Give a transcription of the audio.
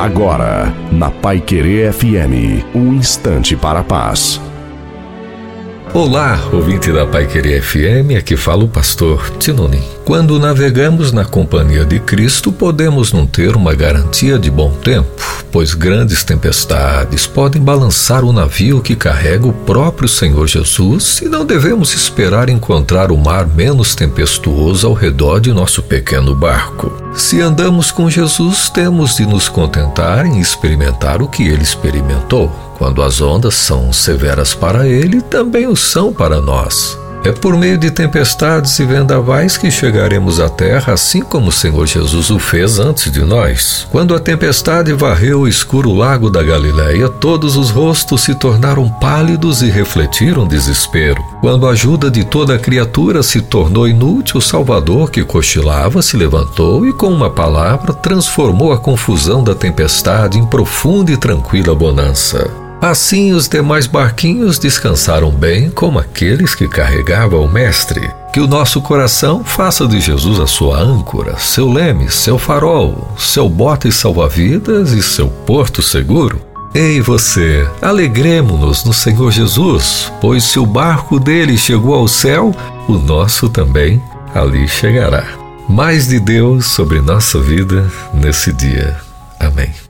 Agora, na Pai Querer FM, um instante para a paz. Olá, ouvinte da Pai Querer FM, aqui fala o pastor Tinonim. Quando navegamos na companhia de Cristo, podemos não ter uma garantia de bom tempo, pois grandes tempestades podem balançar o navio que carrega o próprio Senhor Jesus e não devemos esperar encontrar o mar menos tempestuoso ao redor de nosso pequeno barco. Se andamos com Jesus, temos de nos contentar em experimentar o que ele experimentou. Quando as ondas são severas para ele, também o são para nós. É por meio de tempestades e vendavais que chegaremos à terra, assim como o Senhor Jesus o fez antes de nós. Quando a tempestade varreu o escuro lago da Galileia, todos os rostos se tornaram pálidos e refletiram desespero. Quando a ajuda de toda criatura se tornou inútil, o Salvador, que cochilava, se levantou e, com uma palavra, transformou a confusão da tempestade em profunda e tranquila bonança. Assim os demais barquinhos descansaram bem, como aqueles que carregavam o Mestre. Que o nosso coração faça de Jesus a sua âncora, seu leme, seu farol, seu bote salva-vidas e seu porto seguro. Ei você, alegremos-nos no Senhor Jesus, pois se o barco dele chegou ao céu, o nosso também ali chegará. Mais de Deus sobre nossa vida nesse dia. Amém.